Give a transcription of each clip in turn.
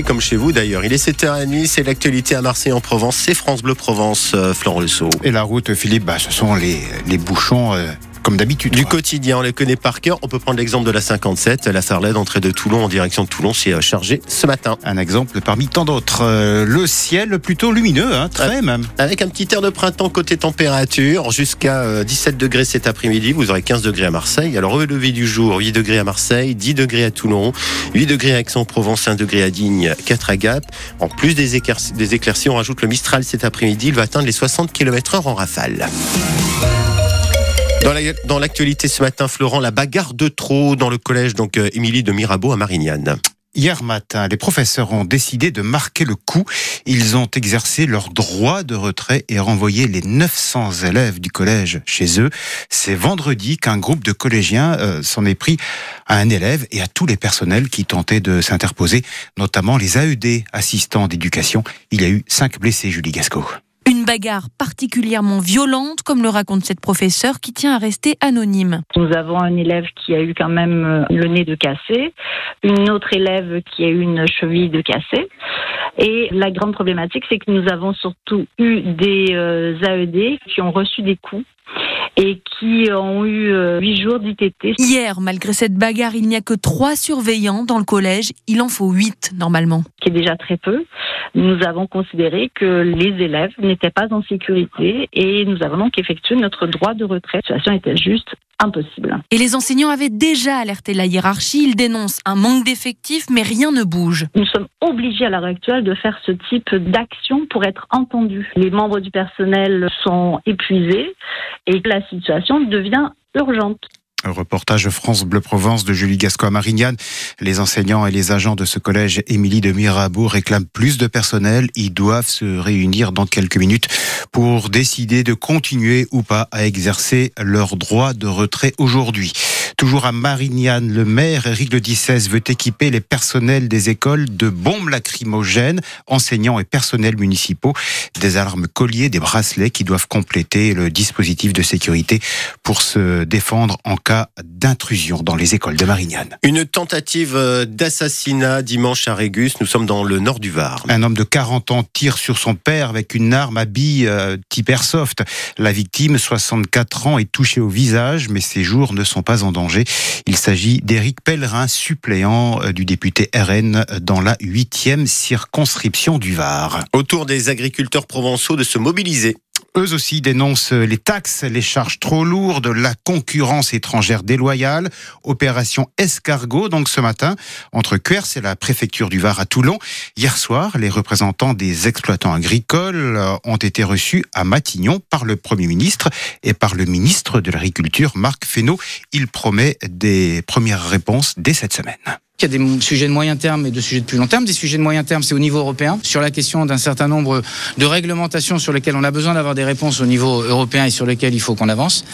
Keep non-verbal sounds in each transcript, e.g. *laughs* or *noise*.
comme chez vous d'ailleurs. Il est 7h30, c'est l'actualité à Marseille en Provence, c'est France Bleu Provence, euh, Florent. Et la route, Philippe, bah, ce sont les, les bouchons. euh, comme d'habitude. Du quoi. quotidien, on les connaît par cœur. On peut prendre l'exemple de la 57, la Sarlède, entrée de Toulon en direction de Toulon, c'est euh, chargé ce matin. Un exemple parmi tant d'autres. Euh, le ciel plutôt lumineux, hein, très même. Avec un petit air de printemps côté température, jusqu'à euh, 17 degrés cet après-midi, vous aurez 15 degrés à Marseille. Alors au lever du jour, 8 degrés à Marseille, 10 degrés à Toulon, 8 degrés à Aix-en-Provence, 1 degré à Digne, 4 à Gap. En plus des, éclairci- des éclaircies, on rajoute le Mistral cet après-midi, il va atteindre les 60 km heure en rafale. Dans la- Dans l'actualité ce matin, Florent, la bagarre de trop dans le collège donc euh, Émilie de Mirabeau à Marignane. Hier matin, les professeurs ont décidé de marquer le coup. Ils ont exercé leur droit de retrait et renvoyé les 900 élèves du collège chez eux. C'est vendredi qu'un groupe de collégiens euh, s'en est pris à un élève et à tous les personnels qui tentaient de s'interposer, notamment les AED, assistants d'éducation. Il y a eu cinq blessés, Julie Gasco. Une bagarre particulièrement violente, comme le raconte cette professeure qui tient à rester anonyme. Nous avons un élève qui a eu quand même euh, le nez de cassé, une autre élève qui a eu une cheville de cassé. Et la grande problématique, c'est que nous avons surtout eu des euh, AED qui ont reçu des coups et qui ont eu euh, huit jours d'ITT. Hier, malgré cette bagarre, il n'y a que trois surveillants dans le collège. Il en faut huit normalement. qui est déjà très peu, nous avons considéré que les élèves n'étaient pas en sécurité et nous avons donc effectué notre droit de retrait. La situation était juste impossible. Et les enseignants avaient déjà alerté la hiérarchie. Ils dénoncent un manque d'effectifs, mais rien ne bouge. Nous sommes obligés à l'heure actuelle de faire ce type d'action pour être entendus. Les membres du personnel sont épuisés et la situation devient urgente. Reportage France Bleu Provence de Julie Gasco à Marignane. Les enseignants et les agents de ce collège Émilie de Mirabeau réclament plus de personnel. Ils doivent se réunir dans quelques minutes pour décider de continuer ou pas à exercer leur droit de retrait aujourd'hui. Toujours à Marignane, le maire Éric Le Dissès veut équiper les personnels des écoles de bombes lacrymogènes, enseignants et personnels municipaux, des alarmes colliers, des bracelets qui doivent compléter le dispositif de sécurité pour se défendre en cas d'intrusion dans les écoles de Marignane. Une tentative euh, d'assassinat dimanche à Régus, nous sommes dans le nord du Var. Un homme de 40 ans tire sur son père avec une arme à billes euh, type airsoft. La victime, 64 ans, est touchée au visage, mais ses jours ne sont pas en danger. Il s'agit d'Éric Pellerin, suppléant euh, du député RN dans la huitième circonscription du Var. Autour des agriculteurs provençaux de se mobiliser. Eux aussi dénoncent les taxes, les charges trop lourdes, la concurrence étrangère déloyale. Opération escargot, donc ce matin, entre Cuers et la préfecture du Var à Toulon. Hier soir, les représentants des exploitants agricoles ont été reçus à Matignon par le Premier ministre et par le ministre de l'Agriculture, Marc Fesneau. Il promet des premières réponses dès cette semaine. Il y a des sujets de moyen terme et de sujets de plus long terme. Des sujets de moyen terme, c'est au niveau européen, sur la question d'un certain nombre de réglementations sur lesquelles on a besoin d'avoir des réponses au niveau européen et sur lesquelles il faut qu'on avance.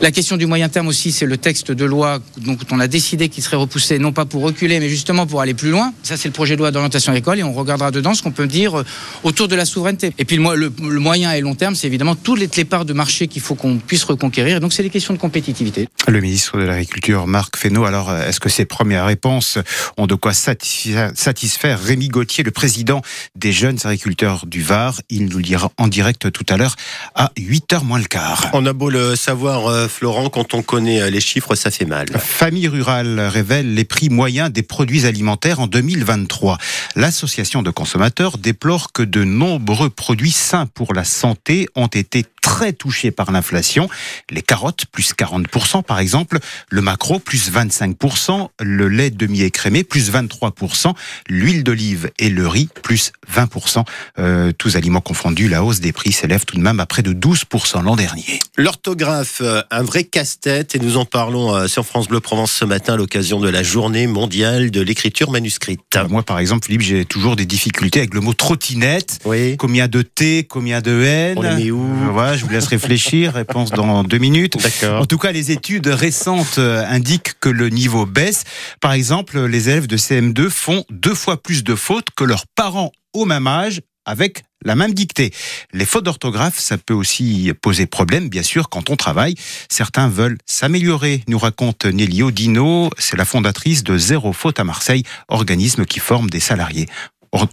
La question du moyen terme aussi, c'est le texte de loi dont on a décidé qu'il serait repoussé, non pas pour reculer, mais justement pour aller plus loin. Ça, c'est le projet de loi d'orientation agricole et on regardera dedans ce qu'on peut dire euh, autour de la souveraineté. Et puis le, mo- le- le moyen et long terme, c'est évidemment toutes les, les parts de marché qu'il faut qu'on puisse reconquérir. Et donc, c'est des questions de compétitivité. Le ministre de l'Agriculture, Marc Fesneau, alors est-ce que ces premières réponses ont de quoi satisfaire, Rémi Gauthier, le président des jeunes agriculteurs du Var Il nous le dira en direct tout à l'heure à 8h moins le quart. On a beau le savoir, euh, Florent, quand on connaît euh, les chiffres, ça fait mal. Famille Rurale révèle les prix moyens des produits alimentaires en 2023. L'association de consommateurs déplore que de nombreux produits sains pour la santé ont été très touchés par l'inflation. Les carottes, plus 40% par exemple, le maquereau, plus 25%, le lait demi-écrémé, plus 23%, l'huile d'olive et le riz, plus 20%. Euh, tous aliments confondus, la hausse des prix s'élève tout de même à près de 12% l'an dernier. L'orthographe, euh, un vrai casse-tête, et nous en parlons euh, sur France Bleu Provence ce matin à l'occasion de la journée mondiale de l'écriture manuscrite. Moi, par exemple, Philippe, j'ai toujours des difficultés avec le mot trottinette. Oui. Combien de T, combien de N? On les met où? Euh, je vous laisse réfléchir. Réponse dans deux minutes. D'accord. En tout cas, les études récentes euh, indiquent que le niveau baisse. Par exemple, les élèves de CM2 font deux fois plus de fautes que leurs parents au même âge avec la même dictée. Les fautes d'orthographe, ça peut aussi poser problème, bien sûr, quand on travaille. Certains veulent s'améliorer, nous raconte Nelly Odino. C'est la fondatrice de Zéro Faute à Marseille, organisme qui forme des salariés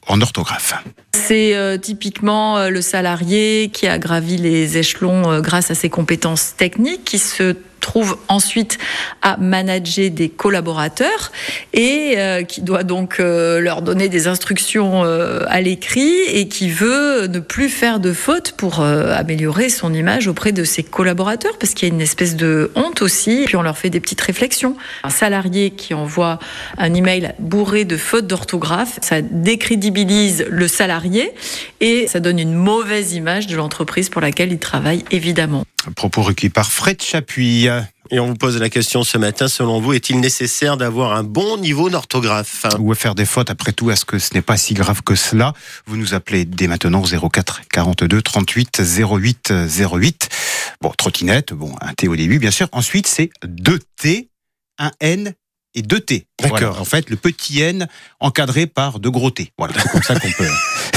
en orthographe. C'est euh, typiquement euh, le salarié qui a gravi les échelons euh, grâce à ses compétences techniques, qui se trouve ensuite à manager des collaborateurs et qui doit donc leur donner des instructions à l'écrit et qui veut ne plus faire de fautes pour améliorer son image auprès de ses collaborateurs parce qu'il y a une espèce de honte aussi puis on leur fait des petites réflexions. Un salarié qui envoie un email bourré de fautes d'orthographe, ça décrédibilise le salarié et ça donne une mauvaise image de l'entreprise pour laquelle il travaille, évidemment. Propos recueillis par Fred Chapuis. Et on vous pose la question ce matin, selon vous, est-il nécessaire d'avoir un bon niveau d'orthographe? Ou faire des fautes, après tout, est-ce que ce n'est pas si grave que cela? Vous nous appelez dès maintenant 04 42 38 08 08. Bon, trottinette, bon, un T au début, bien sûr. Ensuite, c'est deux T, un N et deux T. D'accord. En fait, le petit N encadré par deux gros T. Voilà, c'est comme ça qu'on peut.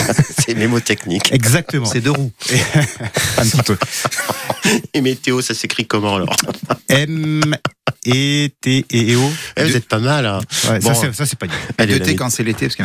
*laughs* c'est les mots techniques. Exactement. C'est deux roues. *laughs* un petit peu. Et météo, ça s'écrit comment alors? M E T E O. Eh, vous êtes pas mal. Hein. Ouais, bon, ça c'est pas bien. Deux T quand c'est l'été parce qu'il y en a